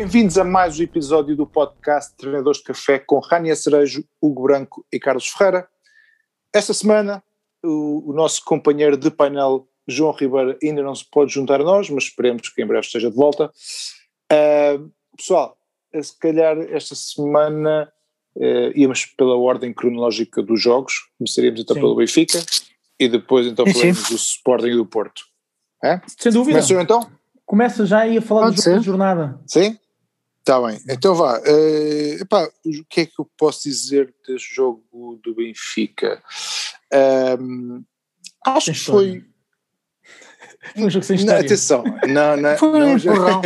Bem-vindos a mais um episódio do podcast Treinadores de Café com Rania Cerejo, Hugo Branco e Carlos Ferreira. Esta semana, o, o, nosso companheiro de painel, João Ribeiro, ainda não se pode juntar a nós, mas esperemos que em breve esteja de volta. Uh, pessoal, se calhar esta semana uh, íamos pela ordem cronológica dos jogos, começaríamos então sim. pelo Benfica e depois então falaremos do Sporting e do Porto. É? Sem dúvida. Começou então? Começa já aí a falar Pode do jogo da jornada. Sim? Está bem. Então vá. Uh, epá, o que é que eu posso dizer deste jogo do Benfica? Um, acho que foi. Foi um jogo sem história. Não, atenção, não, não, foi, não, um jogo...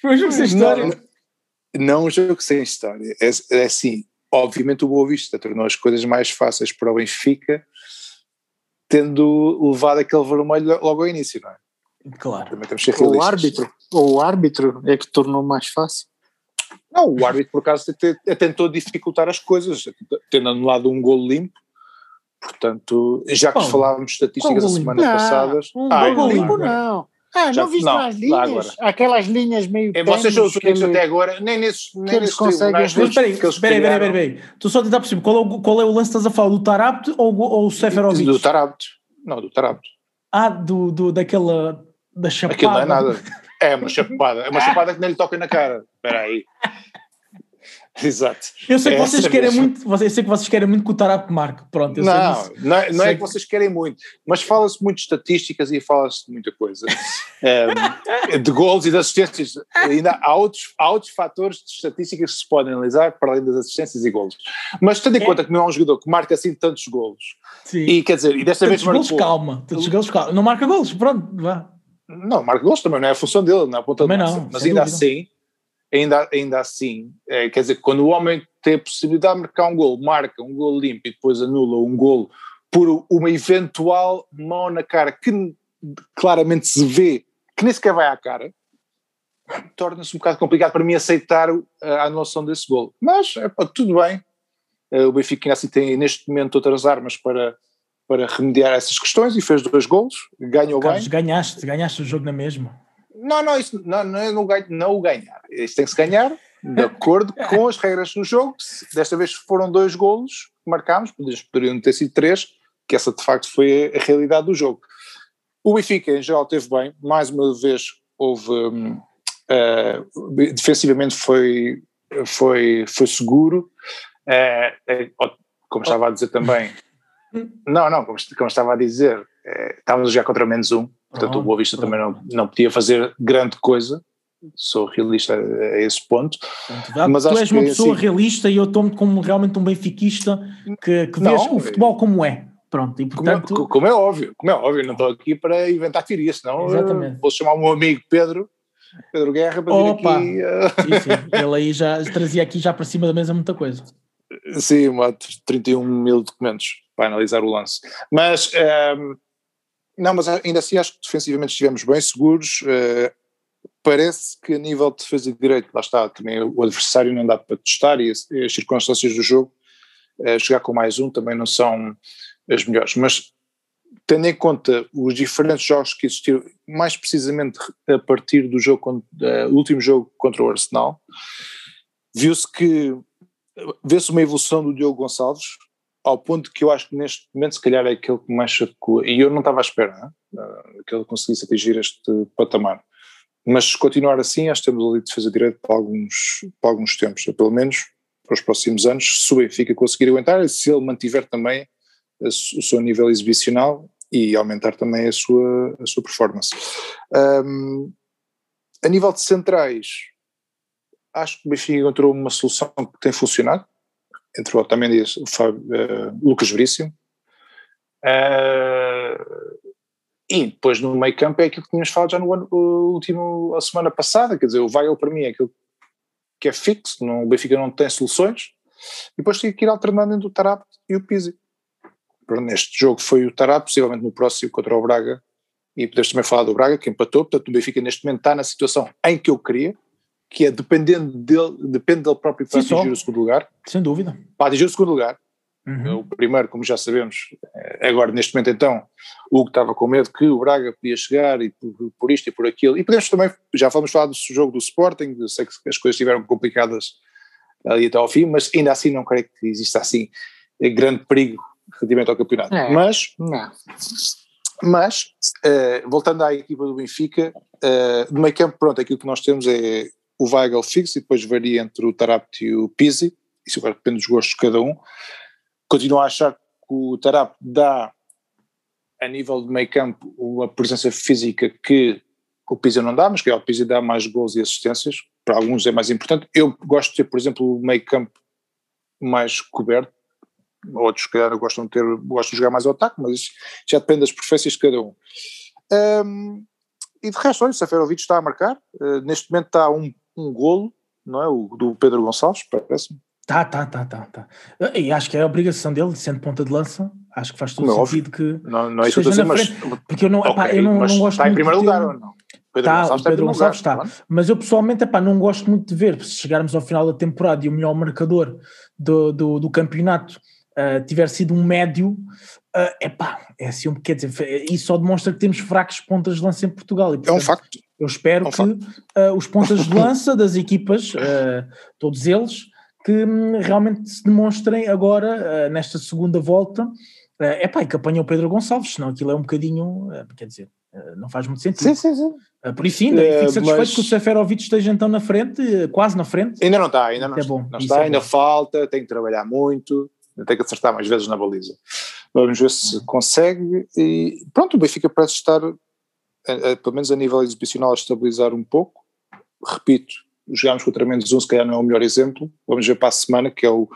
foi um jogo sem história. Não, não um jogo sem história. É, é assim, obviamente o Boa Vista tornou as coisas mais fáceis para o Benfica, tendo levado aquele vermelho logo ao início, não é? Claro. O árbitro, o árbitro é que tornou mais fácil. Não, o árbitro por acaso tentou dificultar as coisas, tendo anulado um golo limpo. Portanto, já que Bom, falávamos de estatísticas a semana não, passada. Um ah, golo limpo não. Ah, já, não viste não, as linhas? Aquelas linhas meio. É, vocês são os únicos até agora, nem nesses. Nem eles conseguem. Espera aí, espera aí, espera aí. Tu só tentar perceber qual é o, qual é o lance que estás a falar, do Tarabt ou, ou o Seferovic? Do Tarabt. Não, do Tarabt. Ah, do, do, daquela. da chapada. Aquilo não é nada. É uma chapada. É uma chapada que nem lhe toca na cara. Espera aí. Exato. Eu sei que é vocês querem mesmo. muito, eu sei que vocês querem muito que o Tarap marque, pronto. não, não, é, não é que vocês querem muito, mas fala-se muito de estatísticas e fala-se de muita coisa. um, de gols e de assistências. Ainda há outros, há outros fatores de estatísticas que se podem analisar para além das assistências e gols. Mas tendo em é. conta que não é um jogador que marca assim tantos gols. Sim. E quer dizer, e desta tantos vez gols, calma, tantos gols, calma. Não marca gols, pronto, vá. Não, marca gols também não é a função dele, não é a ponta também de não, mas ainda dúvida. assim ainda, ainda assim, é, quer dizer, quando o homem tem a possibilidade de marcar um gol, marca um gol limpo e depois anula um gol por uma eventual mão na cara que claramente se vê que nem sequer vai à cara, torna-se um bocado complicado para mim aceitar a anulação desse gol. Mas é, tudo bem, é, o Benfica ainda assim tem neste momento outras armas para, para remediar essas questões e fez dois gols, ganhou Carlos, bem. ganhaste, ganhaste o jogo na mesma. Não, não, isso não, não, não, não o ganhar. Isso tem que se ganhar de acordo com as regras do jogo. Desta vez foram dois golos que marcámos, poderiam ter sido três, que essa de facto foi a realidade do jogo. O Benfica, em geral, teve bem. Mais uma vez, houve. Uh, defensivamente foi, foi, foi seguro. Uh, como estava a dizer também. Não, não, como, como estava a dizer, uh, estávamos já contra menos um Portanto, oh, o Boa Vista oh. também não, não podia fazer grande coisa, sou realista a esse ponto. Mas tu és uma pessoa assim, realista e eu tomo como realmente um benfiquista que, que vês o futebol como é. Pronto, e portanto... Como é, como é óbvio, como é óbvio, não estou aqui para inventar teorias, senão Exatamente. vou chamar o meu amigo Pedro, Pedro Guerra para Opa. vir aqui. Uh... Sim, sim. Ele aí já trazia aqui já para cima da mesa muita coisa. Sim, 31 mil documentos para analisar o lance. Mas um, não, mas ainda assim acho que defensivamente estivemos bem seguros. Uh, parece que a nível de defesa de direito, lá está, também o adversário não dá para testar e as, as circunstâncias do jogo, uh, chegar com mais um também não são as melhores. Mas tendo em conta os diferentes jogos que existiram, mais precisamente a partir do jogo, uh, último jogo contra o Arsenal, viu-se que vê-se uma evolução do Diogo Gonçalves, ao ponto que eu acho que neste momento se calhar é aquele que mais chocou, e eu não estava à espera né, que ele conseguisse atingir este patamar. Mas se continuar assim, acho que temos ali defesa direita para alguns, para alguns tempos, pelo menos para os próximos anos, se o Benfica conseguir aguentar, se ele mantiver também o seu nível exibicional e aumentar também a sua, a sua performance. Um, a nível de centrais, acho que o Benfica encontrou uma solução que tem funcionado, entre o Otamendi e o Fábio, uh, Lucas Veríssimo. Uh, e depois no meio campo é aquilo que tínhamos falado já no ano, último, a semana passada, quer dizer, o Weigl para mim é aquilo que é fixo, não, o Benfica não tem soluções, e depois tem que ir alternando entre o Tarap e o Pizzi. Neste jogo foi o Tarap, possivelmente no próximo contra o Braga, e podemos também falar do Braga, que empatou, portanto o Benfica neste momento está na situação em que eu queria, que é dependendo dele, depende dele próprio para Sim, atingir só. o segundo lugar. Sem dúvida. Para atingir o segundo lugar. Uhum. O primeiro, como já sabemos, eh, agora neste momento então, o que estava com medo que o Braga podia chegar e por, por, isto e por aquilo. E podemos também, já vamos falar do jogo do Sporting, eu sei que as coisas estiveram complicadas ali até ao fim, mas ainda assim não creio que exista assim grande perigo relativamente ao campeonato. É, mas, não. mas uh, voltando à equipa do Benfica, uh, no meio campo, pronto, aquilo que nós temos é o Weigl fixo e depois varia entre o Tarapti e o Pizzi, isso agora depende dos gostos de cada um. Continuo a achar que o Tarap dá, a nível de meio campo, uma presença física que o Pizzi não dá, mas que é o Pizzi dá mais gols e assistências, para alguns é mais importante. Eu gosto de ter, por exemplo, o meio campo mais coberto, outros que gostam de ter, gostam de jogar mais ao ataque, mas já depende das preferências de cada um. um e de resto, olha, o Seferovic está a marcar, uh, neste momento está um, um golo, não é? O do Pedro Gonçalves, parece-me. Tá, tá, tá, tá, tá. E acho que é a obrigação dele, sendo ponta de lança, acho que faz todo Não, sentido que. Não, não é isso que eu estou a dizer, mas. Porque eu não, okay, epá, eu não, não gosto Está em primeiro lugar ou não? Pedro tá, Gonçalves o Pedro Gonçalves está. Claro. Mas eu pessoalmente epá, não gosto muito de ver, se chegarmos ao final da temporada e o melhor marcador do, do, do campeonato uh, tiver sido um médio, uh, epá, é assim, quer dizer, isso só demonstra que temos fracos pontas de lança em Portugal. E, portanto, é um facto. Eu espero que uh, os pontas de lança das equipas, uh, todos eles, que um, realmente se demonstrem agora, nesta segunda volta, é pá, e que apanham o Pedro Gonçalves, senão aquilo é um bocadinho, quer dizer, não faz muito sentido. Sim, sim, sim. Por isso ainda, fico satisfeito mas... que o Seferovic esteja então na frente, quase na frente. Ainda não está, ainda não, é bom, não está, é ainda bom. falta, tem que trabalhar muito, tem que acertar mais vezes na baliza. Vamos ver se consegue e pronto, o Benfica parece estar, a, a, pelo menos a nível exibicional, a estabilizar um pouco. Repito, jogámos contra menos um, se calhar não é o melhor exemplo. Vamos ver para a semana, que é o,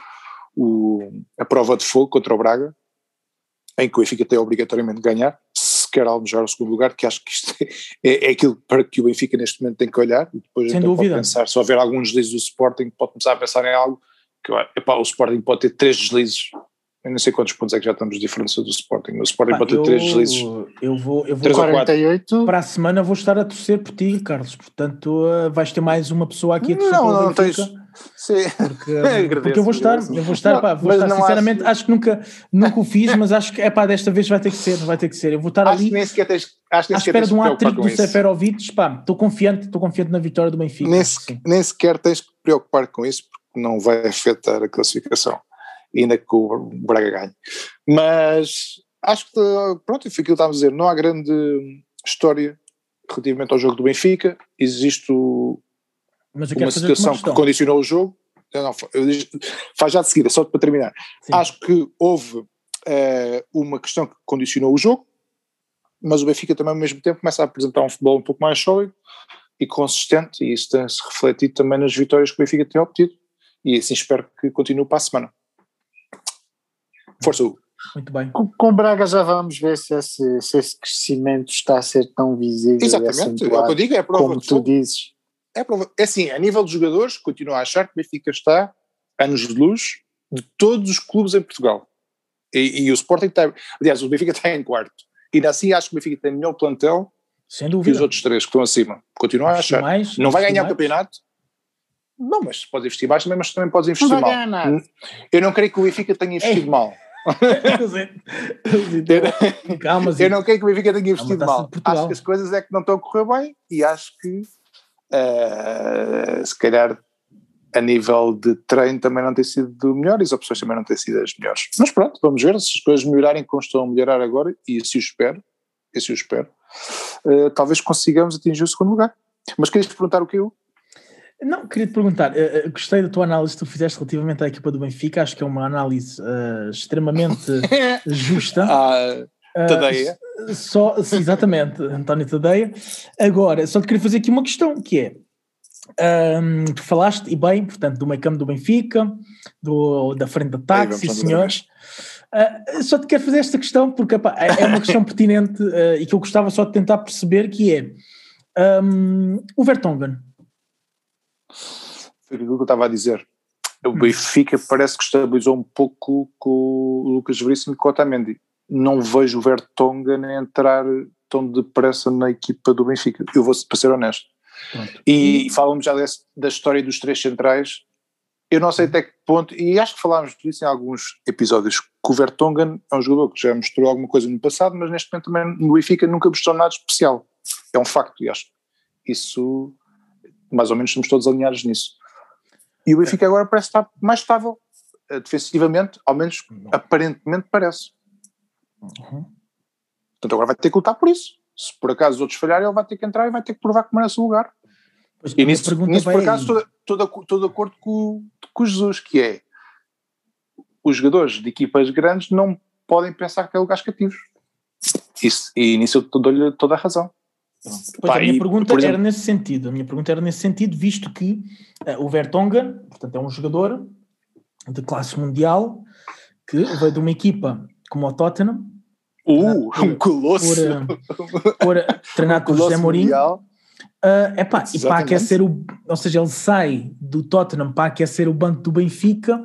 o, a prova de fogo contra o Braga, em que o Benfica tem obrigatoriamente de ganhar, se quer almejar o segundo lugar, que acho que isto é, é aquilo para que o Benfica neste momento tem que olhar, e depois Sem então dúvida. pode pensar, se houver alguns deslizes do Sporting, pode começar a pensar em algo, que epá, o Sporting pode ter três deslizes eu não sei quantos pontos é que já estamos de diferença do Sporting. O Sporting Pá, pode ter três deslizes. Eu vou, eu vou 48. Para a semana vou estar a torcer por ti, Carlos. Portanto, uh, vais ter mais uma pessoa aqui a torcer Não, não, não tens. Sim. Porque, porque eu vou estar, eu vou estar, não, pá, vou estar sinceramente, acho... acho... que nunca, nunca o fiz, mas acho que é pá, desta vez vai ter que ser, vai ter que ser. Eu vou estar acho ali. Que nem sequer tens, acho que à espera de um hat-trick do Seferovic, pá, estou confiante, estou confiante na vitória do Benfica. Nem, se, nem sequer tens que preocupar com isso, porque não vai afetar a classificação ainda que o Braga ganhe. Mas acho que, pronto, foi aquilo que estávamos a dizer, não há grande história relativamente ao jogo do Benfica, existe uma situação que condicionou o jogo, não, faz já de seguida, só para terminar. Sim. Acho que houve uh, uma questão que condicionou o jogo, mas o Benfica também ao mesmo tempo começa a apresentar um futebol um pouco mais sólido e consistente, e isso tem-se refletido também nas vitórias que o Benfica tem obtido, e assim espero que continue para a semana. Força, Muito bem. Com, com Braga já vamos ver se esse, se esse crescimento está a ser tão visível. Exatamente, é o que eu digo, é a prova como tu dizes. É, prova, é assim, a nível de jogadores, continuo a achar que o Benfica está anos de luz de todos os clubes em Portugal. E, e o Sporting está, aliás, o Benfica está em quarto. E ainda assim acho que o Benfica tem melhor plantel Sem dúvida. que os outros três que estão acima. Continuo a achar. Mais, não vai ganhar mais. o campeonato, não, mas pode investir mais também, mas também podes investir não mal. Nada. Eu não creio que o Benfica tenha investido mal. Calma, eu não quero que o Benfica tenha investido mal. Acho que as coisas é que não estão a correr bem e acho que uh, se calhar a nível de treino também não tem sido melhor e as opções também não têm sido as melhores. Mas pronto, vamos ver se as coisas melhorarem como estão a melhorar agora e se o espero, e se eu espero, uh, talvez consigamos atingir o segundo lugar. Mas querias perguntar o que eu? Não, queria te perguntar, uh, gostei da tua análise que tu fizeste relativamente à equipa do Benfica, acho que é uma análise uh, extremamente justa. Ah, Tadeia. Uh, só, exatamente, António Tadeia. Agora, só te queria fazer aqui uma questão, que é, um, tu falaste, e bem, portanto, do meio campo do Benfica, do, da frente de ataque, sim senhores. Uh, só te quero fazer esta questão porque epá, é, é uma questão pertinente uh, e que eu gostava só de tentar perceber que é um, o Vertonghen aquilo que eu estava a dizer. O hum. Benfica parece que estabilizou um pouco com o Lucas Veríssimo e com o Otamendi. Não vejo o Vertonghen entrar tão depressa na equipa do Benfica. Eu vou para ser honesto. Pronto. E, falamos já desse, da história dos três centrais. eu não sei até que ponto, e acho que falámos disso em alguns episódios, que o Vertonghen é um jogador que já mostrou alguma coisa no passado, mas neste momento também no Benfica nunca mostrou nada especial. É um facto, e acho que isso, mais ou menos, estamos todos alinhados nisso. E o Benfica agora parece estar mais estável, eh, defensivamente, ao menos aparentemente parece. Uhum. Portanto, agora vai ter que lutar por isso. Se por acaso os outros falharem, ele vai ter que entrar e vai ter que provar que merece o lugar. Pois e nisso, nisso por acaso, estou de acordo com, com Jesus, que é os jogadores de equipas grandes não podem pensar que é lugares cativos. Isso, e nisso eu dou-lhe toda a razão. Pois Pá, a minha e, pergunta exemplo, era nesse sentido. A minha pergunta era nesse sentido, visto que uh, o Vertonghen, portanto, é um jogador de classe mundial que veio de uma equipa como o Tottenham. Uh, por, um colosso! Por, por, treinado por José Mourinho. Uh, epá, e para aquecer o. Ou seja, ele sai do Tottenham para aquecer o banco do Benfica.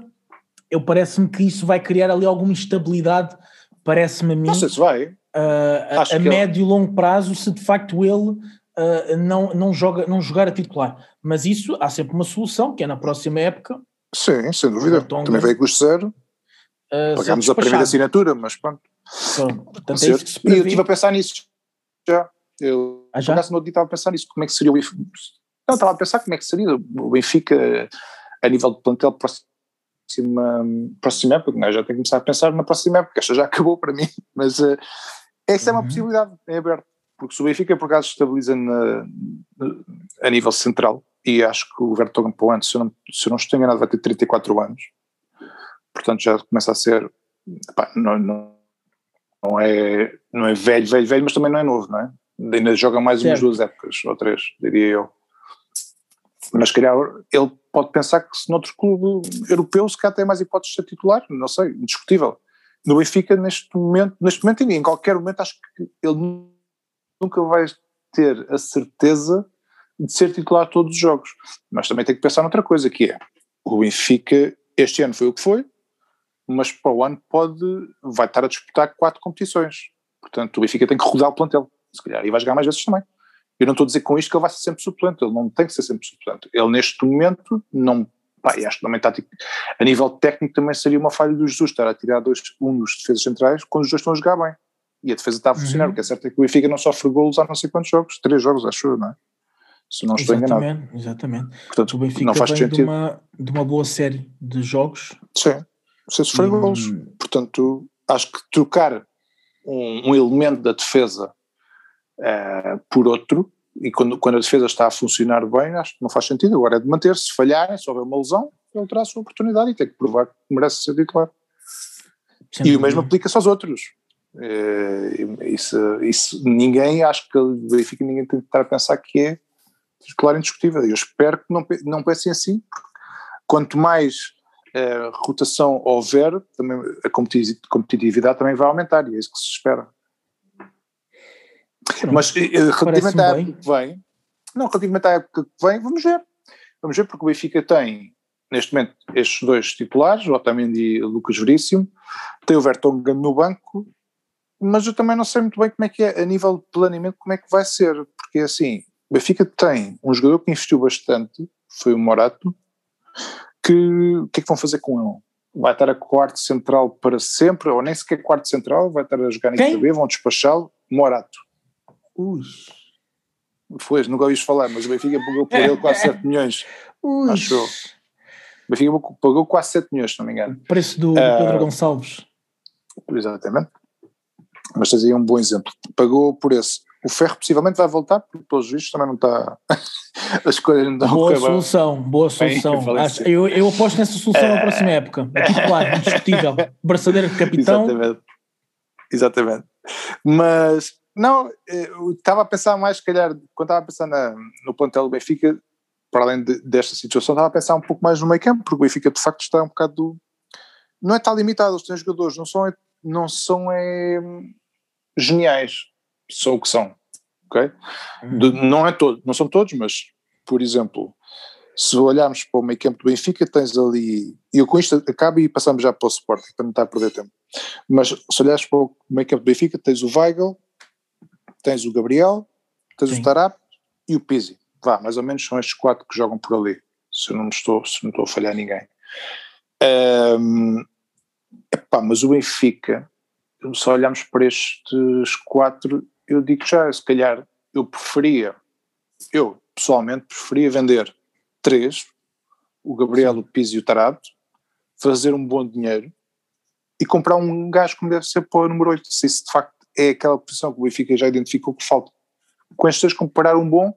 Eu parece-me que isso vai criar ali alguma instabilidade. Parece-me a mim. Não sei se vai. Uh, a, a médio e ele... longo prazo, se de facto ele uh, não, não, joga, não jogar a titular. Mas isso há sempre uma solução, que é na próxima época. Sim, sem dúvida. Também veio custo zero. Uh, Pagámos a primeira assinatura, mas pronto. pronto portanto, é e eu estive a pensar nisso já. Eu, ah, já? no dia estava a pensar nisso, como é que seria o Benfica. Não, estava a pensar como é que seria o Benfica a nível de plantel próxima, próxima época, não, é? já tenho que começar a pensar na próxima época, esta já acabou para mim, mas uh, essa uhum. é uma uhum. possibilidade, é aberto, porque se o Benfica por acaso estabiliza na, a nível central, e acho que o Vertonghen para o ano, se eu, não, se eu não estou enganado, vai ter 34 anos, portanto já começa a ser, pá, não, não, não, é, não é velho, velho, velho, mas também não é novo, não é? ainda joga mais certo. umas duas épocas ou três, diria eu. Mas, calhar, ele pode pensar que se noutro clube europeu se calhar tem mais hipóteses de ser titular, não sei, indiscutível. No Benfica, neste momento, neste momento em qualquer momento, acho que ele nunca vai ter a certeza de ser titular todos os jogos. Mas também tem que pensar noutra coisa, que é, o Benfica este ano foi o que foi, mas para o ano pode, vai estar a disputar quatro competições. Portanto, o Benfica tem que rodar o plantel se calhar, e vai jogar mais vezes também. Eu não estou a dizer com isto que ele vai ser sempre suplente, ele não tem que ser sempre suplente. Ele neste momento não, pá, e acho que também está tipo, a nível técnico também seria uma falha do Jesus estar a tirar dois, um dos defesas centrais quando os dois estão a jogar bem. E a defesa está a funcionar, uhum. o que é certo é que o Benfica não sofre golos há não sei quantos jogos, três jogos acho eu, não é? Se não estou exatamente, enganado. Exatamente, Portanto, o Benfica não faz vem de uma, de uma boa série de jogos. Sim, sem sofrer e, golos. Portanto, acho que trocar um, um elemento da defesa uh, por outro, e quando, quando a defesa está a funcionar bem, acho que não faz sentido. Agora é de manter-se, se falharem, se houver uma lesão, ele terá a sua oportunidade e tem que provar que merece ser titular. e o mesmo aplica-se aos outros. Isso, isso, ninguém, acho que verifica, ninguém tem que estar a pensar que é titular indiscutível. Eu espero que não, não pensem assim, quanto mais uh, rotação houver, também a competitividade também vai aumentar e é isso que se espera. Mas eh, eh, relativamente à época que vem, não, relativamente à época que vem, vamos ver. Vamos ver, porque o Benfica tem, neste momento, estes dois titulares, o Otamendi e o Lucas Veríssimo, tem o Vertonghen no banco, mas eu também não sei muito bem como é que é, a nível de planeamento, como é que vai ser, porque assim, o Benfica tem um jogador que investiu bastante, foi o Morato, que o que é que vão fazer com ele? Vai estar a quarto central para sempre, ou nem sequer quarto central, vai estar a jogar em? B, vão despachá-lo, Morato. Ui. Foi, nunca ouviste falar, mas o Benfica pagou por ele quase 7 milhões. Ui. Achou. O Benfica pagou quase 7 milhões, se não me engano. O preço do, uh, Pedro Gonçalves. Exatamente. Mas tens aí um bom exemplo. Pagou por esse. O Ferro possivelmente vai voltar, porque pelos vistos também não está. As coisas não estão Boa solução, boa solução. Bem, Acho, eu, eu aposto nessa solução uh, na próxima época. Aqui, claro, indiscutível. Braçadeira de capitão. Exatamente. Exatamente. Mas não, eh, eu estava a pensar mais, se calhar, quando estava a pensar na, no plantel do Benfica, para além de, desta situação, estava a pensar um pouco mais no meio campo, porque o Benfica de facto está um bocado. Não é está limitado, eles têm jogadores, não são, não são é, geniais, são o que são, ok? Uhum. De, não é todo, não são todos, mas, por exemplo, se olharmos para o meio campo do Benfica, tens ali, e eu com isto acabo e passamos já para o Sporting, para não estar a perder tempo, mas se olhares para o meio campo do Benfica, tens o Weigl, tens o Gabriel, tens Sim. o Tarap e o Pizzi. Vá, mais ou menos são estes quatro que jogam por ali. se não estou, se não estou a falhar ninguém. Um, epá, mas o Benfica, se olharmos para estes quatro, eu digo já, se calhar eu preferia, eu pessoalmente preferia vender três, o Gabriel, o Pizzi e o Tarado, fazer um bom dinheiro e comprar um gajo como deve ser para o número 8, se isso de facto é aquela posição que o Benfica já identificou que falta. Com estes três comprar um bom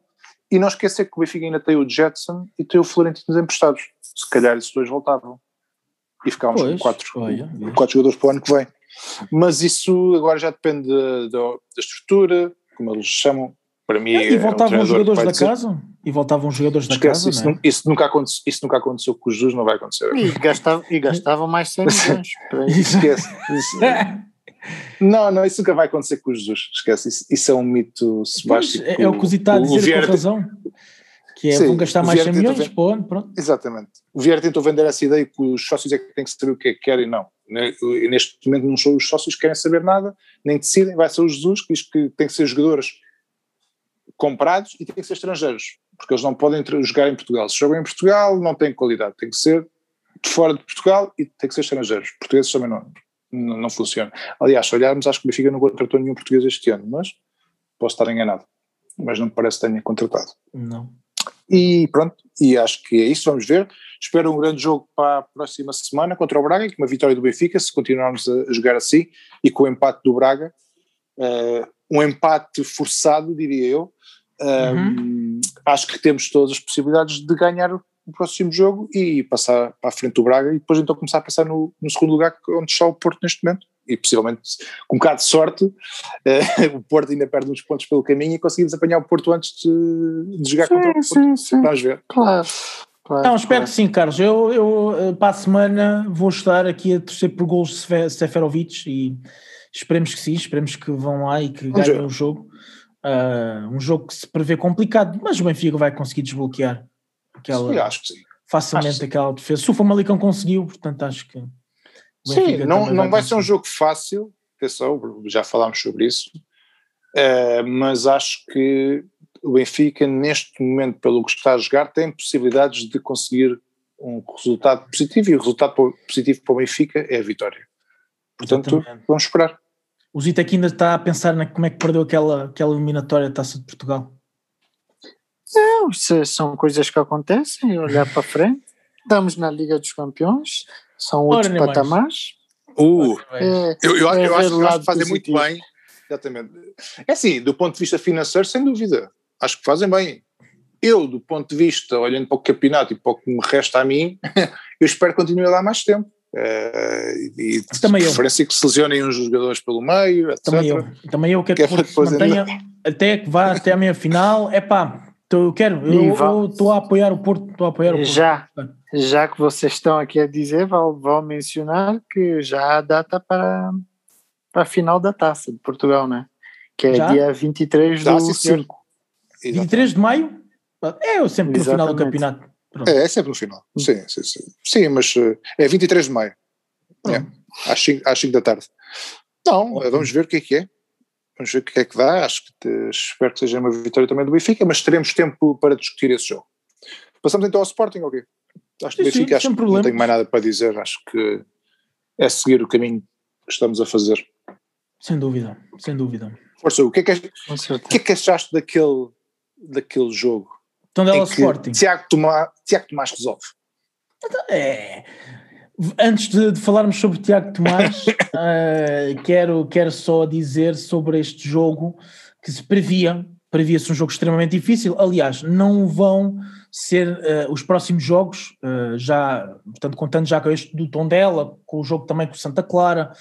e não esquecer que o Benfica ainda tem o Jetson e tem o Florentino emprestados. Se calhar esses dois voltavam. E ficávamos pois, com quatro, olha, quatro jogadores para o ano que vem. Mas isso agora já depende da, da estrutura, como eles chamam, para mim é, e voltavam é um jogadores da dizer, casa e voltavam jogadores da casa isso, é? isso, nunca aconteceu, isso nunca aconteceu com os Jesus não vai acontecer e gastavam, e gastavam mais 100 milhões esquece isso, não, não, isso nunca vai acontecer com o Jesus esquece, isso, isso é um mito sebástico é, é, o que o está a dizer com razão que é, Sim, vão gastar mais 100 milhões, pô, pronto. Exatamente. O Vieira tentou vender essa ideia que os sócios é que têm que saber o que é que querem, não. Né, neste momento não são os sócios que querem saber nada, nem decidem, vai ser o Jesus que diz que tem que ser jogadores comprados e têm que ser estrangeiros, porque eles não podem jogar em Portugal. Se jogam em Portugal, não têm qualidade, tem que ser de fora de Portugal e tem que ser estrangeiros. Portugueses também não, não, não funciona. Aliás, se olharmos, acho que o Benfica não contratou nenhum português este ano, mas posso estar enganado. Mas não me parece que tenha contratado. Não. E pronto, e acho que é isso, vamos ver. Espero um grande jogo para a próxima semana contra o Braga, com uma vitória do Benfica, se continuarmos a jogar assim, e com o empate do Braga. Uh, um empate forçado, diria eu. Uhum. acho que temos todas as possibilidades de ganhar o próximo jogo e passar para a frente do Braga e depois então começar a passar no, no segundo lugar onde está o Porto neste momento e possivelmente com um bocado de sorte uh, o Porto ainda perde uns pontos pelo caminho e conseguimos apanhar o Porto antes de, de jogar sim, contra o Porto. Sim, sim. Vamos ver. Claro. Claro, não, espero claro. que sim, Carlos. Eu, eu eh, para a semana vou estar aqui a torcer por gols de Seferovic e Esperemos que sim, esperemos que vão lá e que ganhem o jogo. Uh, um jogo que se prevê complicado, mas o Benfica vai conseguir desbloquear aquela, sim, acho que sim. facilmente acho aquela defesa. Se o Famalicão conseguiu, portanto acho que. Sim, não, não vai, vai ser um jogo fácil, atenção, já falámos sobre isso, uh, mas acho que o Benfica, neste momento, pelo que está a jogar, tem possibilidades de conseguir um resultado positivo e o resultado positivo para o Benfica é a vitória. Portanto, Exatamente. vamos esperar. O Zito aqui ainda está a pensar na como é que perdeu aquela, aquela eliminatória da Taça de Portugal. Não, isso são coisas que acontecem, olhar para frente. Estamos na Liga dos Campeões, são outros Ora, patamares. Uh, é, eu, eu, é eu acho, eu acho que fazem muito bem. Exatamente. É assim, do ponto de vista financeiro, sem dúvida. Acho que fazem bem. Eu, do ponto de vista, olhando para o campeonato e para o que me resta a mim, eu espero que continue lá mais tempo. Uh, e também de preferência eu. que se lesionem uns jogadores pelo meio, etc. Também eu, também eu quero que, que, que mantenha ainda... até que vá até a meia final. É pá, eu quero, eu estou a apoiar o Porto, estou a apoiar o Porto. Já, já que vocês estão aqui a dizer, vou, vou mencionar que já há data para, para a final da taça de Portugal, né? Que é já? dia 23 do 5. 23 de maio? É, eu sempre no final do campeonato. É, é sempre no final. Sim, sim, sim. Sim, mas uh, é 23 de maio. É, às 5, às 5 da tarde. Não, Ótimo. vamos ver o que é que é. Vamos ver o que é que dá. Acho que espero que seja uma vitória também do Benfica, mas teremos tempo para discutir esse jogo. Passamos então ao Sporting, ok? Acho que o Benfica acho que não tenho mais nada para dizer. Acho que é seguir o caminho que estamos a fazer. Sem dúvida, sem dúvida. Força, o que é que, o que, é que achaste daquele, daquele jogo? Tondela Sporting. Tiago Tomás, Tiago Tomás resolve. Então, é. Antes de, de, falarmos sobre Tiago Tomás, uh, quero, quero só dizer sobre este jogo que se previa, previa-se um jogo extremamente difícil. Aliás, não vão ser uh, os próximos jogos, uh, já, portanto, contando já com este do Tondela, com o jogo também com o Santa Clara,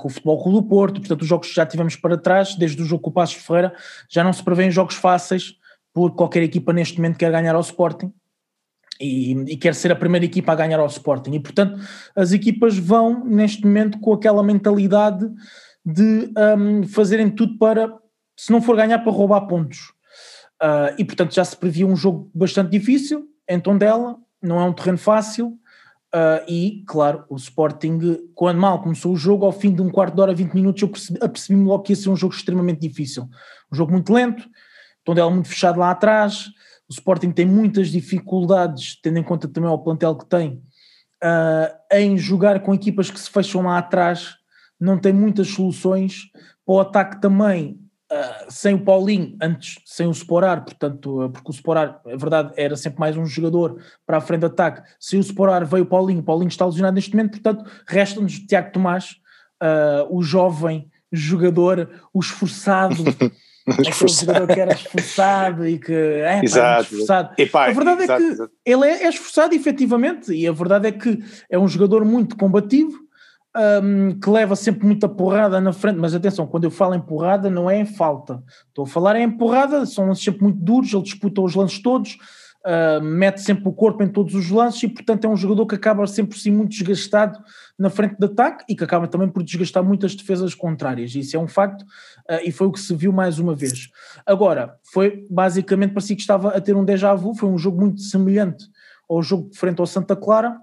com o Futebol Clube do Porto, portanto, os jogos que já tivemos para trás, desde o jogo com o Passos Ferreira, já não se prevêem jogos fáceis porque qualquer equipa neste momento quer ganhar ao Sporting e, e, quer ser a primeira equipa a ganhar ao Sporting. E portanto, as equipas vão neste momento com aquela mentalidade de um, fazerem tudo para, se não for ganhar, para roubar pontos. Uh, e portanto, já se previa um jogo bastante difícil em Tondela, não é um terreno fácil. Uh, e, claro, o Sporting, quando mal começou o jogo, ao fim de um quarto de hora, 20 minutos, eu apercebi-me logo que ia ser um jogo extremamente difícil. Um jogo muito lento, Tondela muito fechado lá atrás, O Sporting tem muitas dificuldades, tendo em conta também o plantel que tem, uh, em jogar com equipas que se fecham lá atrás, não tem muitas soluções. Para o ataque também, uh, sem o Paulinho, antes sem o Sporar, portanto, uh, porque o Sporar, é verdade, era sempre mais um jogador para a frente de ataque. Sem o Sporar veio o Paulinho, o Paulinho está lesionado neste momento, portanto, resta-nos Tiago Tomás, o jovem jogador, o esforçado. aquele jogador que era esforçado e que é, pá, esforçado. E, pá, a verdade exato, é que exato. ele é, é, esforçado efetivamente e a verdade é que é um jogador muito combativo um, que leva sempre muita porrada na frente, mas atenção, quando eu falo em porrada não é em falta, estou a falar em porrada, são lances sempre muito duros, ele disputa os lances todos, uh, mete sempre o corpo em todos os lances e portanto é um jogador que acaba sempre sim muito desgastado na frente de ataque e que acaba também por desgastar muitas defesas contrárias. Isso é um facto uh, e foi o que se viu mais uma vez. Agora, foi basicamente parecia que estava a ter um déjà vu, foi um jogo muito semelhante ao jogo frente ao Santa Clara,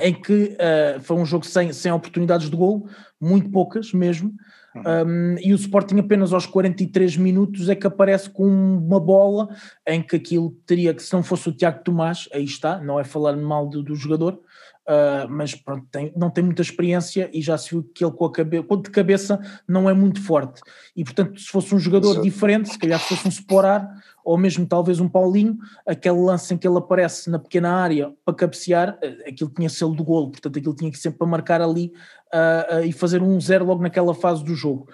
em que uh, foi um jogo sem, sem oportunidades de gol, muito poucas mesmo, uhum. um, e o Sporting apenas aos 43 minutos é que aparece com uma bola em que aquilo teria que, se não fosse o Tiago Tomás, aí está, não é falar mal do, do jogador, Uh, mas pronto, tem, não tem muita experiência e já se viu que ele com a cabeça, de cabeça não é muito forte. E portanto, se fosse um jogador diferente, se calhar fosse um Sporar ou mesmo talvez um Paulinho, aquele lance em que ele aparece na pequena área para cabecear, ah, aquilo tinha selo do golo, portanto aquilo tinha que sempre para marcar ali uh, uh, e fazer um zero logo naquela fase do jogo.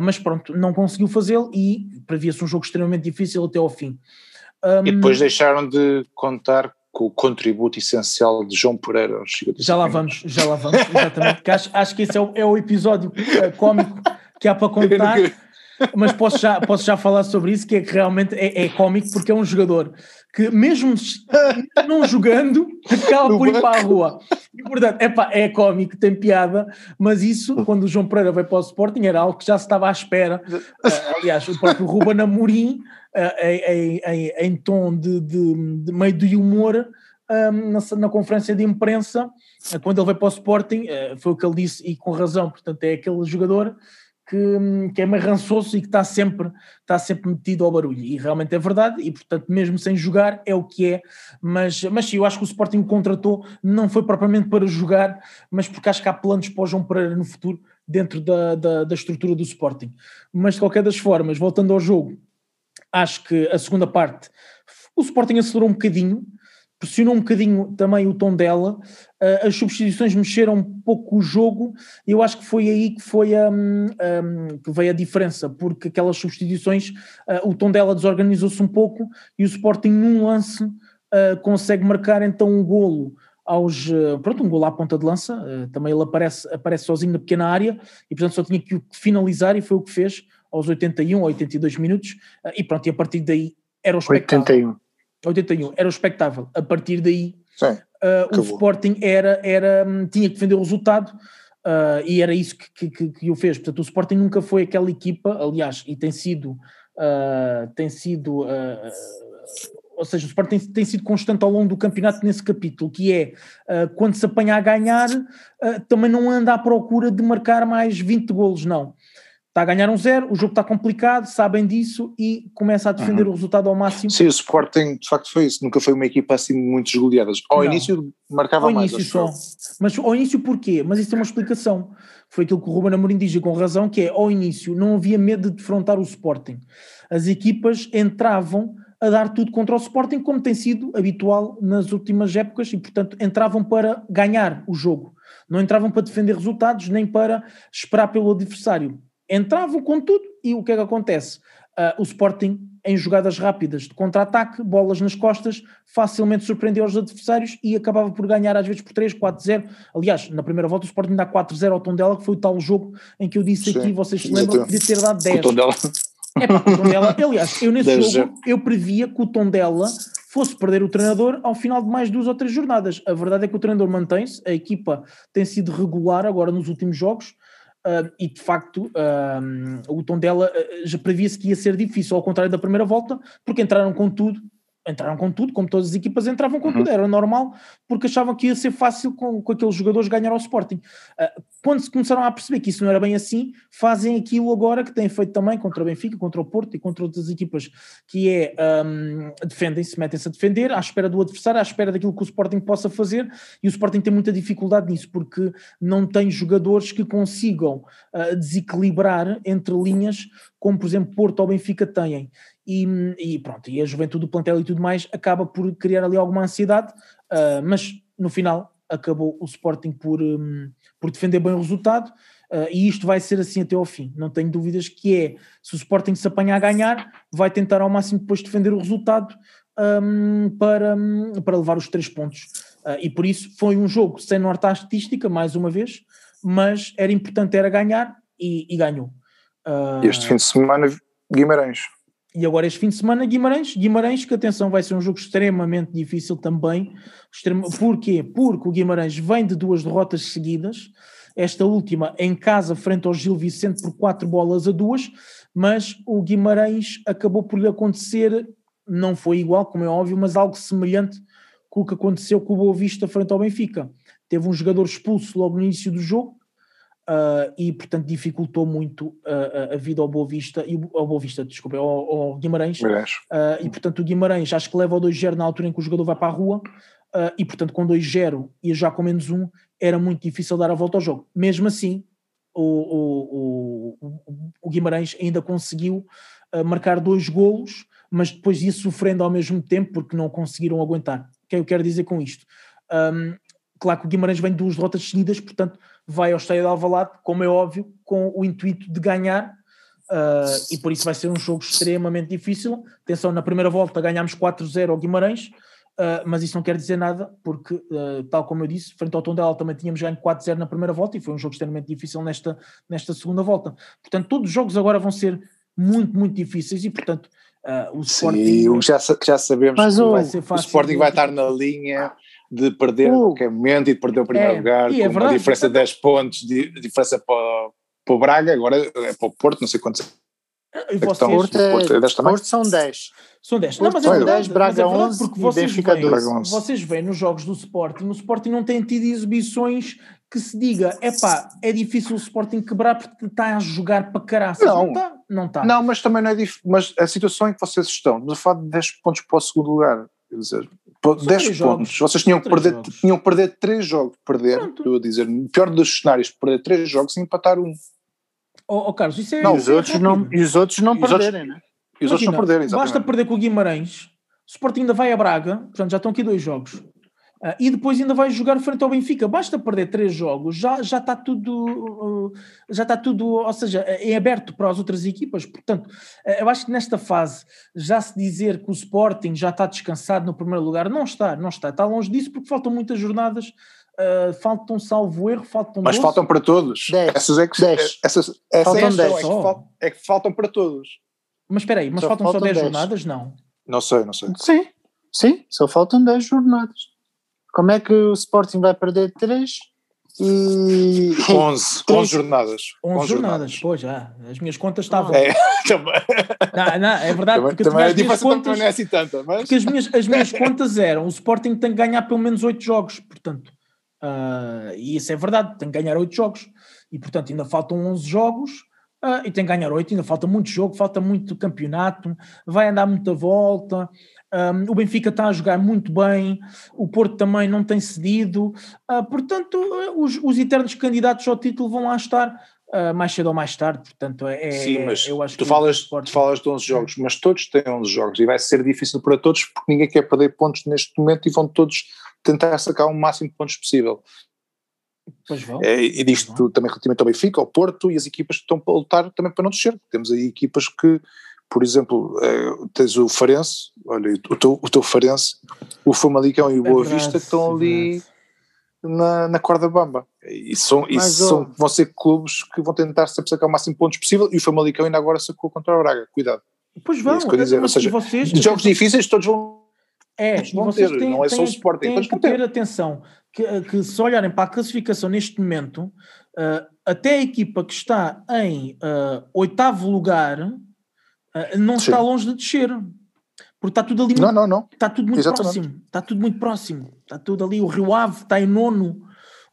mas pronto, não conseguiu fazê-lo e previa-se um jogo extremamente difícil até ao fim. Um, e depois deixaram de contar com o contributo essencial de João Pereira. Já lá vamos, já lá vamos, exatamente. acho, acho que esse é o, é o episódio uh, cómico que há para contar, mas posso já, posso já falar sobre isso, que é que realmente é, é cómico porque é um jogador que mesmo não jogando, acaba por ir para a rua. E portanto, epá, é cómico, tem piada, mas isso, quando o João Pereira veio para o Sporting, era algo que já se estava à espera. Uh, aliás, o próprio Ruben Amorim em, em, em, tom de, de, de, meio de humor um, na, na, conferência de imprensa, quando ele veio para o Sporting, uh, foi o que ele disse e com razão, portanto é aquele jogador que, que é meio rançoso e que está sempre, está sempre metido ao barulho, e realmente é verdade, e portanto mesmo sem jogar é o que é, mas, mas sim, eu acho que o Sporting contratou não foi propriamente para jogar, mas porque acho que há planos para o João Pereira no futuro dentro da, da, da estrutura do Sporting. Mas de qualquer das formas, voltando ao jogo, Acho que a segunda parte o Sporting acelerou um bocadinho, pressionou um bocadinho também o tom dela, uh, as substituições mexeram um pouco o jogo, e eu acho que foi aí que foi um, um, que veio a diferença, porque aquelas substituições, uh, o tom dela desorganizou-se um pouco e o Sporting num lance uh, consegue marcar então um golo aos, pronto, um golo à ponta de lança, também ele aparece, aparece sozinho na pequena área e portanto só tinha que finalizar e foi o que fez, aos 81, 82 minutos, ah, e pronto, e a partir daí era o espectável. 81. 81, era o espectável. A partir daí uh, o Sporting era, era, hum, tinha que defender o resultado uh, e era isso que, que, que, o fez. Portanto, o Sporting nunca foi aquela equipa, aliás, e tem sido, uh, tem sido ou seja, o Sporting tem, tem, sido constante ao longo do campeonato nesse capítulo, que é uh, quando se apanha a ganhar, uh, também não anda à procura de marcar mais 20 golos, não está a ganhar um zero, o jogo está complicado, sabem disso e começa a defender uhum. o resultado ao máximo. Sim, o Sporting de facto foi isso, nunca foi uma equipa assim muito esgoleadas. Ao Não. início marcava ao mais. Início só. Mas ao início porquê? Mas isso tem uma explicação. Foi aquilo que o Ruben Amorim diz com razão, que é ao início não havia medo de defrontar o Sporting. As equipas entravam a dar tudo contra o Sporting, como tem sido habitual nas últimas épocas, e portanto entravam para ganhar o jogo. Não entravam para defender resultados, nem para esperar pelo adversário entravam com tudo e o que é que acontece? Uh, o Sporting, em jogadas rápidas de contra-ataque, bolas nas costas, facilmente surpreendeu os adversários e acabava por ganhar às vezes por 3, 4-0. Aliás, na primeira volta o Sporting dá 4-0 ao Tondela, que foi o tal jogo em que eu disse Sim. aqui, vocês se lembram, podia ter dado 10. O Tondela. É pá, o Tondela, aliás, eu nesse jogo, eu previa que o Tondela fosse perder o treinador ao final de mais duas ou três jornadas. A verdade é que o treinador mantém-se, a equipa tem sido regular agora nos últimos jogos, Uh, e de facto o tom dela uh, já previa-se que ia ser difícil, ao contrário da primeira volta, porque entraram com tudo entraram com tudo, como todas as equipas entravam com uhum. tudo, era normal, porque achavam que ia ser fácil com, com aqueles jogadores ganhar ao Sporting. Uh, quando se começaram a perceber que isso não era bem assim, fazem aquilo agora que têm feito também contra o Benfica, contra o Porto e contra outras equipas, que é um, defendem-se, metem-se a defender, à espera do adversário, à espera daquilo que o Sporting possa fazer, e o Sporting tem muita dificuldade nisso, porque não tem jogadores que consigam uh, desequilibrar entre linhas, como por exemplo Porto ou Benfica têm e, e, pronto, e a juventude do plantel e tudo mais acaba por criar ali alguma ansiedade, uh, mas no final acabou o Sporting por, um, por defender bem o resultado, uh, e isto vai ser assim até ao fim, não tenho dúvidas que é, se o Sporting se apanhar a ganhar, vai tentar ao máximo depois defender o resultado um, para, um, para levar os três pontos, uh, e por isso foi um jogo sem norte à estatística, mais uma vez, mas era importante era ganhar, e, e ganhou. este fim de semana Guimarães e agora este fim de semana Guimarães, Guimarães que atenção vai ser um jogo extremamente difícil também, extremo, porquê? Porque o Guimarães vem de duas derrotas seguidas, esta última em casa frente ao Gil Vicente por quatro bolas a duas, mas o Guimarães acabou por lhe acontecer, não foi igual como é óbvio, mas algo semelhante com o que aconteceu com o Boa Vista frente ao Benfica, teve um jogador expulso logo no início do jogo, Uh, e portanto dificultou muito uh, a vida ao Boa Vista, e, ao Boa Vista, desculpa, ao, ao Guimarães, uh, e portanto o Guimarães acho que leva o 2-0 na altura em que o jogador vai para a rua, e portanto com 2-0 e já com menos 1 era muito difícil dar a volta ao jogo. Mesmo assim, o, o, o, o Guimarães ainda conseguiu marcar dois golos, mas depois ia sofrendo ao mesmo tempo porque não conseguiram aguentar. O que é que eu quero dizer com isto? Um, claro que o Guimarães vem de duas derrotas seguidas, portanto vai ao Estádio de Alvalade, como é óbvio, com o intuito de ganhar, uh, e por isso vai ser um jogo extremamente difícil. Atenção, na primeira volta ganhámos 4-0 ao Guimarães, uh, mas isso não quer dizer nada, porque, uh, tal como eu disse, frente ao Tondela também tínhamos ganho 4-0 na primeira volta, e foi um jogo extremamente difícil nesta, nesta segunda volta. Portanto, todos os jogos agora vão ser muito, muito difíceis, e portanto... o Sporting Sim, já, já sabemos mas que o, o Sporting vai estar na linha de perder uh, a qualquer momento e de perder o primeiro é, lugar, com é uma diferença de 10 pontos, de, de diferença para, para o Braga, agora é para o Porto, não sei quantos. E é vocês, Porto, é, Porto, é Porto são 10. São 10. Não, mas é verdade, Braga mas é 11 porque vocês veem, vocês veem nos jogos do Sporting, o Sporting não tem tido exibições que se diga, epá, é difícil o Sporting quebrar porque está a jogar para caraças. Não, está. Não, está. não mas também não é difícil. Mas a situação em que vocês estão, no fato de 10 pontos para o segundo lugar, quer dizer, 10 pontos. Vocês tinham que, perder, tinham que perder 3 jogos. Perder, estou a dizer, no pior dos cenários, perder 3 jogos e empatar um. Oh, oh Carlos, isso é. Não, os, outros não, e os outros não perderem, né? E os Imagina, outros não perderem, exatamente. Basta perder com o Guimarães, o Sporting ainda vai a Braga, portanto já estão aqui dois jogos. Uh, e depois ainda vai jogar frente ao Benfica. Basta perder três jogos, já, já está tudo, uh, já está tudo, ou seja, é aberto para as outras equipas. Portanto, uh, eu acho que nesta fase já se dizer que o Sporting já está descansado no primeiro lugar, não está, não está, está longe disso porque faltam muitas jornadas. faltam salvo erro, faltam Mas 12. faltam para todos. Dez. Essas é que, dez. Essas, essas faltam 10. É, que faltam, é que faltam para todos. Mas espera aí, mas só faltam, faltam só 10 jornadas? Não. Não sei, não sei. Sim, sim, só faltam 10 jornadas. Como é que o Sporting vai perder 3 e. 11, 11 jornadas. 11, 11 jornadas, jornadas, pois já. As minhas contas estavam. É, também. Não, não, é verdade, também, porque também as minhas contas. Não é assim tanta, mas... Porque as minhas, as minhas contas eram: o Sporting tem que ganhar pelo menos 8 jogos, portanto. Uh, e isso é verdade, tem que ganhar 8 jogos. E portanto ainda faltam 11 jogos. Uh, e tem que ganhar 8, ainda falta muito jogo, falta muito campeonato, vai andar muita volta, um, o Benfica está a jogar muito bem, o Porto também não tem cedido, uh, portanto, os, os, eternos candidatos ao título vão lá estar uh, mais cedo ou mais tarde. Portanto, é, Sim, mas eu acho tu, que falas, tu falas de 11 jogos, mas todos têm 11 jogos e vai ser difícil para todos porque ninguém quer perder pontos neste momento e vão todos tentar sacar o máximo de pontos possível. Pois vão. É, e disto também relativamente ao Benfica, ao Porto e as equipas que estão a lutar também para não descer. Temos aí equipas que por exemplo, é, tens o Farense, olha, o teu, o teu Farense, o Famalicão e o é Boa verdade, Vista que estão ali na, na corda bamba. E, são, e são, vão ser clubes que vão tentar sempre sacar o máximo de pontos possível e o Famalicão ainda agora sacou contra o Braga, cuidado. Pois vão, é dizer, ou seja, vocês, de jogos difíceis todos vão é, vocês têm, não é só o Sporting. Têm que ter atenção, que, que se olharem para a classificação neste momento, uh, até a equipa que está em uh, oitavo lugar, não Sim. está longe de descer. Porque está tudo ali muito, não, não, não. Está tudo muito Exatamente. próximo. Está tudo muito próximo. Está tudo ali. O Rio Ave está em nono.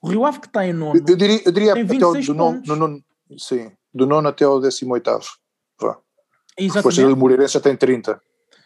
O Rio Ave que está em nono. Eu, diria, eu diria até o do nono, no nono, sim, do nono até o décimo oitavo. Vá. Depois o Moreirense já tem 30.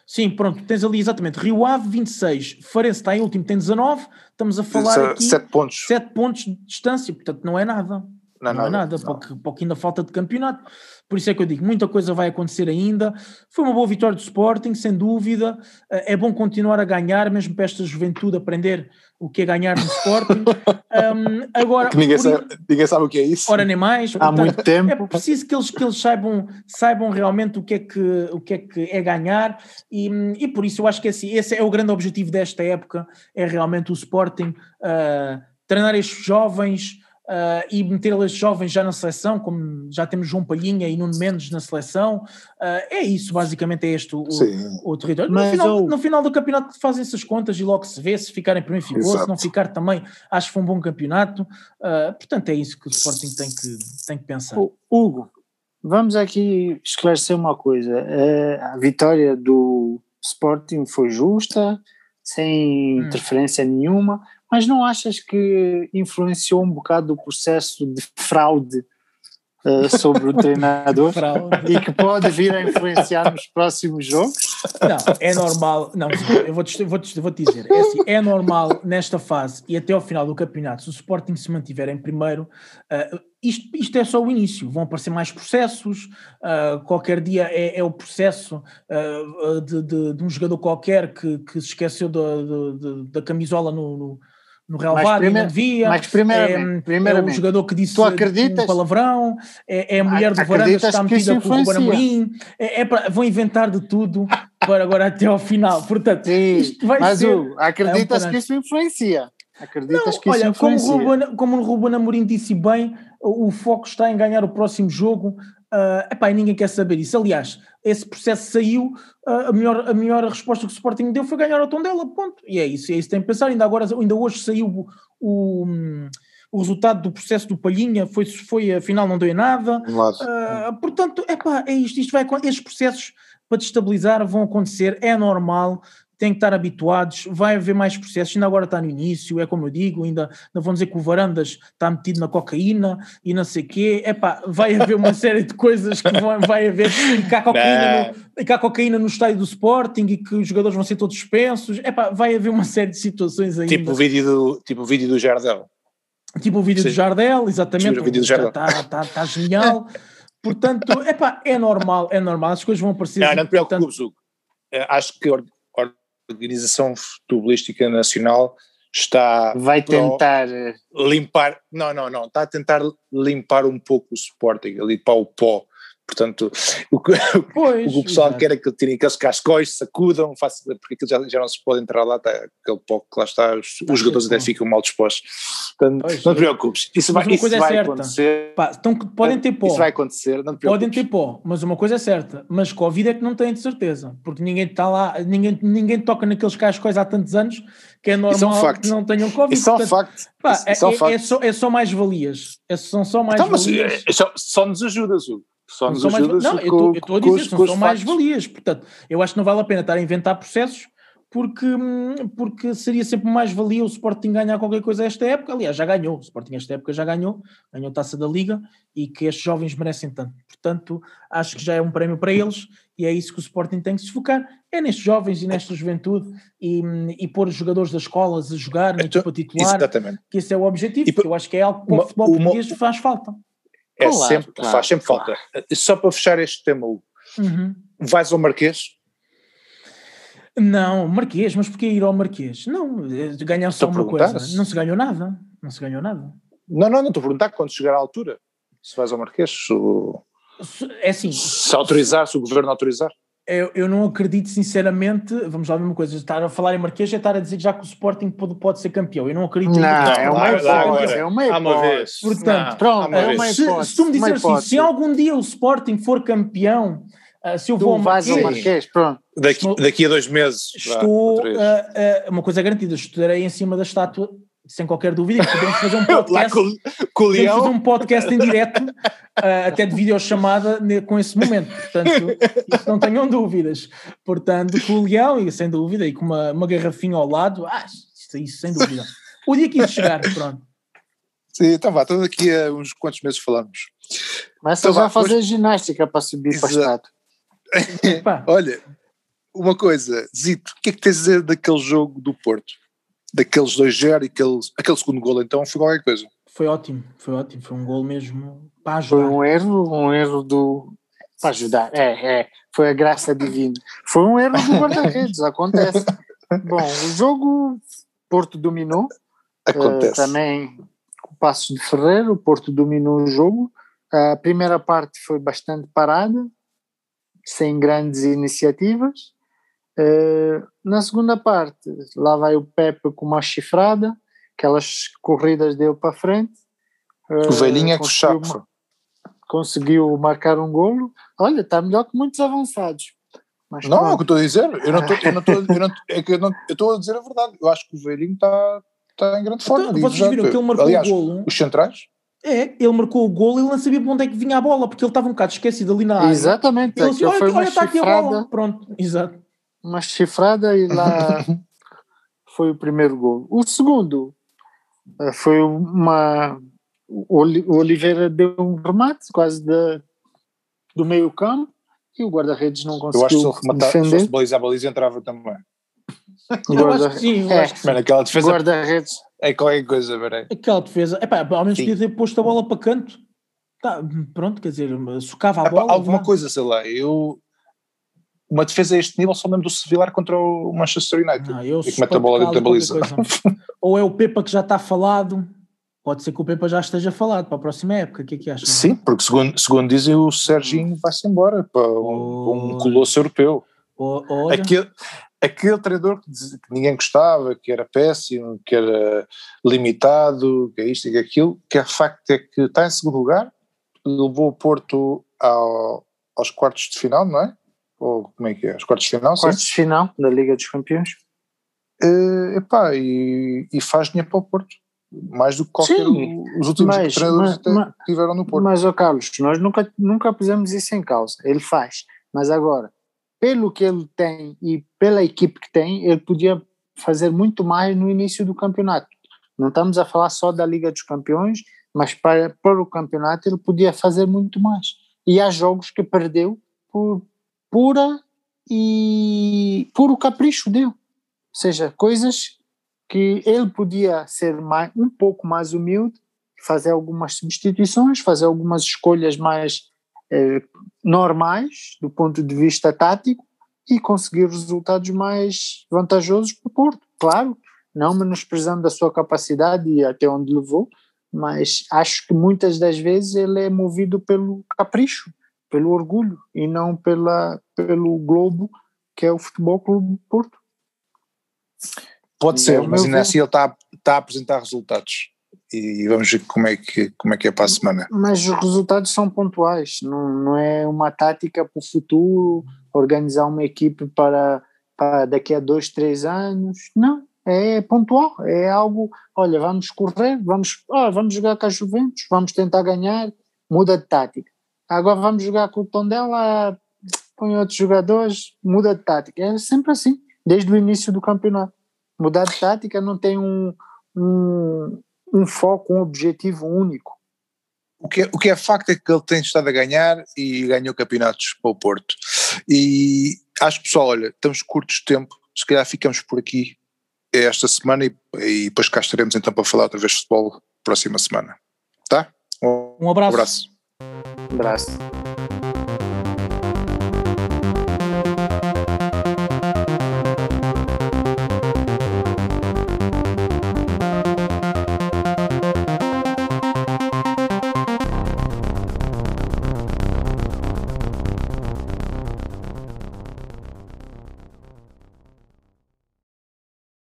Sim, pronto, tens ali exatamente Rio Ave 26, Farense está em último, tem 19, estamos a falar Se, aqui 7 pontos. 7 pontos de distância, portanto não é nada. Não, é não é nada, Pouco, pouco ainda falta de campeonato. Por isso é que eu digo, muita coisa vai acontecer ainda. Foi uma boa vitória do Sporting, sem dúvida. Eh, é bom continuar a ganhar, mesmo para esta juventude aprender o que é ganhar no Sporting. um, agora, ninguém, por... sabe, ninguém, sabe, o que é isso. Ora, nem mais. Há Portanto, muito tempo. É preciso que eles, que eles saibam, saibam realmente o que, é que, o que é que é ganhar e, e por isso eu acho que esse, esse é o grande objetivo desta época, é realmente o Sporting uh, treinar estes jovens, uh, e meter estes jovens já na seleção, como já temos João Palhinha e Nuno Mendes na seleção. Uh, é isso, basicamente, é este o, o, o território. no final, no final, do campeonato fazem essas contas e logo se vê se ficarem primeiro ficou, se não ficar também, acho que foi um bom campeonato. Uh, portanto, é isso que o Sporting tem que, tem que pensar. Hugo, vamos aqui esclarecer uma coisa. a vitória do Sporting foi justa, sem hum. interferência nenhuma, mas não achas que influenciou um bocado o processo de fraude uh, sobre o treinador e que pode vir a influenciar nos próximos jogos? Não, é normal. Não, eu vou-te vou -te, vou -te dizer. É, assim, é normal nesta fase e até ao final do campeonato, se o Sporting se mantiver em primeiro, uh, isto, isto, é só o início, vão aparecer mais processos, uh, qualquer dia é, é o processo uh, de, de, de, um jogador qualquer que, que se esqueceu da, da camisola no, no, no Real Vade não devia. Mas primeiramente, primeiramente, é, o jogador que disse tu acreditas, um palavrão, é, é a mulher do Varanda que está metida com o Ruben Amorim, é, é para, vão inventar de tudo para agora até ao final. Portanto, Sim, isto vai mas ser. Mas acreditas é um que isso influencia? Acreditas não, que isso olha? Como o, Ruben, como o Ruben Amorim disse bem, o foco está em ganhar o próximo jogo. Uh, epá, e ninguém quer saber isso. Aliás, esse processo saiu, uh, a, melhor, a melhor resposta que o Sporting deu foi ganhar o tom dela, ponto. E é isso, é isso que tem que pensar. Ainda, agora, ainda hoje saiu o, o, o resultado do processo do Palhinha, foi, foi afinal não deu em nada. Uh, portanto, epá, é isto, isto vai, estes processos para destabilizar vão acontecer, é normal, têm que estar habituados, vai haver mais processos, ainda agora está no início, é como eu digo, ainda, ainda vão dizer que o Varandas está metido na cocaína e não sei o quê, epá, vai haver uma série de coisas que vão, vai haver, e que há cocaína, no, que há cocaína no estádio do Sporting e que os jogadores vão ser todos suspensos, epá, vai haver uma série de situações ainda. Tipo o vídeo do, tipo o vídeo do Jardel. Tipo o vídeo Sim. do Jardel, exatamente, o vídeo do Jardel. Está, está, está genial, portanto, epá, é normal, é normal, as coisas vão aparecer. Não, não te preocupes, Hugo. Eh, acho que Organização Futebolística Nacional está vai tentar eh, limpar, não, não, não, está a tentar limpar um pouco o Sporting, limpar o pó Portanto, o que, pois, o, pessoal exato. quer é que tirem aqueles cascóis, sacudam, façam, porque aquilo já, já não se pode entrar lá, está, aquele pó que lá está, os, os jogadores até ficam mal dispostos. Portanto, pois, não te preocupes, isso vai, isso é vai certa. acontecer. Pá, então, podem ter pó. Isso vai acontecer, não te preocupes. Podem ter pó, mas uma coisa é certa, mas Covid é que não têm de certeza, porque ninguém está lá, ninguém, ninguém toca naqueles cascóis há tantos anos que é normal é um que não tenham Covid. Isso é um facto. Pá, é, é, é, só, é só mais valias. É, são só mais então, valias. Mas, só, só nos ajuda, Hugo. Só nos ajuda mais, Não, eu estou a dizer, são, são mais valias. Portanto, eu acho que não vale a pena estar a inventar processos porque, porque seria sempre mais valia o Sporting ganhar qualquer coisa esta época. Aliás, já ganhou. O Sporting esta época já ganhou, ganhou taça da Liga e que estes jovens merecem tanto. Portanto, acho que já é um prémio para eles e é isso que o Sporting tem que se focar. É nestes jovens e nesta juventude e, e pôr os jogadores das escolas a jogar na então, equipa titular. Exatamente. Que esse é o objetivo, e, eu acho que é algo que o futebol português faz falta. É claro, sempre, claro, faz sempre claro. falta. Só para fechar este tema, uhum. vais ao Marquês? Não, Marquês, mas porquê ir ao Marquês? Não, ganhar só uma coisa. Não se ganhou nada. Não se ganhou nada. Não, não, não estou a perguntar quando chegar à altura. Se vais ao Marquês, se, é assim. Se autorizar, se o governo autorizar eu, eu não acredito sinceramente, vamos lá a mesma coisa, estar a falar em Marquês é estar a dizer já que o Sporting pode, pode ser campeão. Eu não acredito não, é uma hipótese, é uma hipótese. Portanto, não, pronto, é uma hipótese, se, se tu me disser assim, se algum dia o Sporting for campeão, uh, se eu tu vou ao Marquês, ao Marquês pronto. Daqui, daqui a dois meses. Estou, uh, uh, uma coisa garantida, estarei em cima da estátua sem qualquer dúvida, podemos fazer um podcast, com, com o podemos fazer um podcast em direto, uh, até de videochamada com esse momento, portanto, isso não tenham dúvidas. Portanto, com o Leão, e sem dúvida, e com uma, uma garrafinha ao lado, ah, isso, isso sem dúvida. O dia que isso chegar, pronto. Sim, então vá, estamos aqui há uns quantos meses falamos. Mas então, já a fazer ginástica para subir Exato. para o estado. Olha, uma coisa, Zito, o que é que tens a dizer daquele jogo do Porto? Daqueles 2-0 e aquele, aquele segundo gol, então foi qualquer coisa. Foi ótimo, foi ótimo, foi um gol mesmo para ajudar. Foi um erro, um erro do. para ajudar, é, é, foi a graça divina. Foi um erro do guarda-redes, acontece. Bom, o jogo, Porto dominou. Acontece. Uh, também com Passos de Ferreira, o Porto dominou o jogo. A primeira parte foi bastante parada, sem grandes iniciativas. Uh, na segunda parte, lá vai o Pepe com uma chifrada, aquelas corridas dele para frente. Uh, o velhinho é que chapa. Conseguiu marcar um golo. Olha, está melhor que muitos avançados. Mas não, pronto. é o que estou a dizer. Eu não estou, eu não estou, eu não, é que eu não, eu estou a dizer a verdade. Eu acho que o velhinho está, está em grande então, forma. Então, vocês viram que ele marcou Aliás, o golo. Os centrais? É, ele marcou o golo e ele não sabia para onde é que vinha a bola, porque ele estava um bocado esquecido ali na área. Exatamente. Ele disse, olha, olha está aqui a bola. Pronto, exato. Uma chifrada e lá foi o primeiro golo. O segundo eh, foi uma... O Oliveira deu um remate quase de, do meio campo e o guarda-redes não conseguiu Eu acho que se ele rematar, defender. se fosse a baliza entrava também. Eu acho que sim, eu é, acho que sim. Mano, aquela defesa... Guarda-redes é qualquer coisa, peraí. Aquela defesa, epá, ao menos podia ter posto a bola para canto. Tá, pronto, quer dizer, socava a epá, bola. Alguma vá. coisa, sei lá, eu. Uma defesa a este nível só mesmo do Sevillar contra o Manchester United. Não, eu e que mete a bola dentro da baliza. Ou é o Pepa que já está falado, pode ser que o Pepa já esteja falado para a próxima época, o que é que achas? Sim, porque segundo, segundo dizem o Serginho vai-se embora para um, um colosso europeu. Olha. Aquele, aquele treinador que, que, ninguém gostava, que era péssimo, que era limitado, que é isto e que é aquilo, que é facto é que está em segundo lugar, levou o Porto ao, aos quartos de final, não é? Ou como é que é? Os quartos de final? Quartos de final da Liga dos Campeões. Uh, epá, e, e faz dinheiro para o Porto. Mais do que qualquer sim, os últimos mas, treinadores mas, mas, tiveram no Porto. Mas, ó Carlos, nós nunca, nunca pusemos isso em causa. Ele faz. Mas agora, pelo que ele tem e pela equipe que tem, ele podia fazer muito mais no início do campeonato. Não estamos a falar só da Liga dos Campeões, mas para, para o campeonato ele podia fazer muito mais. E há jogos que perdeu por pura e puro capricho dele. Ou seja, coisas que ele podia ser mais, um pouco mais humilde, fazer algumas substituições, fazer algumas escolhas mais eh, normais do ponto de vista tático e conseguir resultados mais vantajosos para o Porto. Claro, não menosprezando a sua capacidade e até onde levou, mas acho que muitas das vezes ele é movido pelo capricho, pelo orgulho e não pela, pelo globo que é o Futebol Clube do Porto. Pode ser, é mas ainda assim ele está, está a apresentar resultados e vamos ver como é que, como é, que é para a semana. Mas os resultados são pontuais, não, não é uma tática para o futuro, organizar uma equipe para, para daqui a dois, três anos, não, é pontual, é algo, olha, vamos correr, vamos, oh, vamos jogar com a Juventus, vamos tentar ganhar, muda de tática. Agora vamos jogar com o Tondela, põe outros jogadores, muda de tática. É sempre assim, desde o início do campeonato. Mudar de tática não tem um, um um foco, um objetivo único. O que, é, o que é facto é que ele tem estado a ganhar e ganhou campeonatos para o Porto. E acho pessoal, olha, estamos curtos de tempo, se calhar ficamos por aqui esta semana e, e depois cá estaremos então para falar outra vez de futebol próxima semana. Tá? Um, um abraço. Um abraço. Um abraço.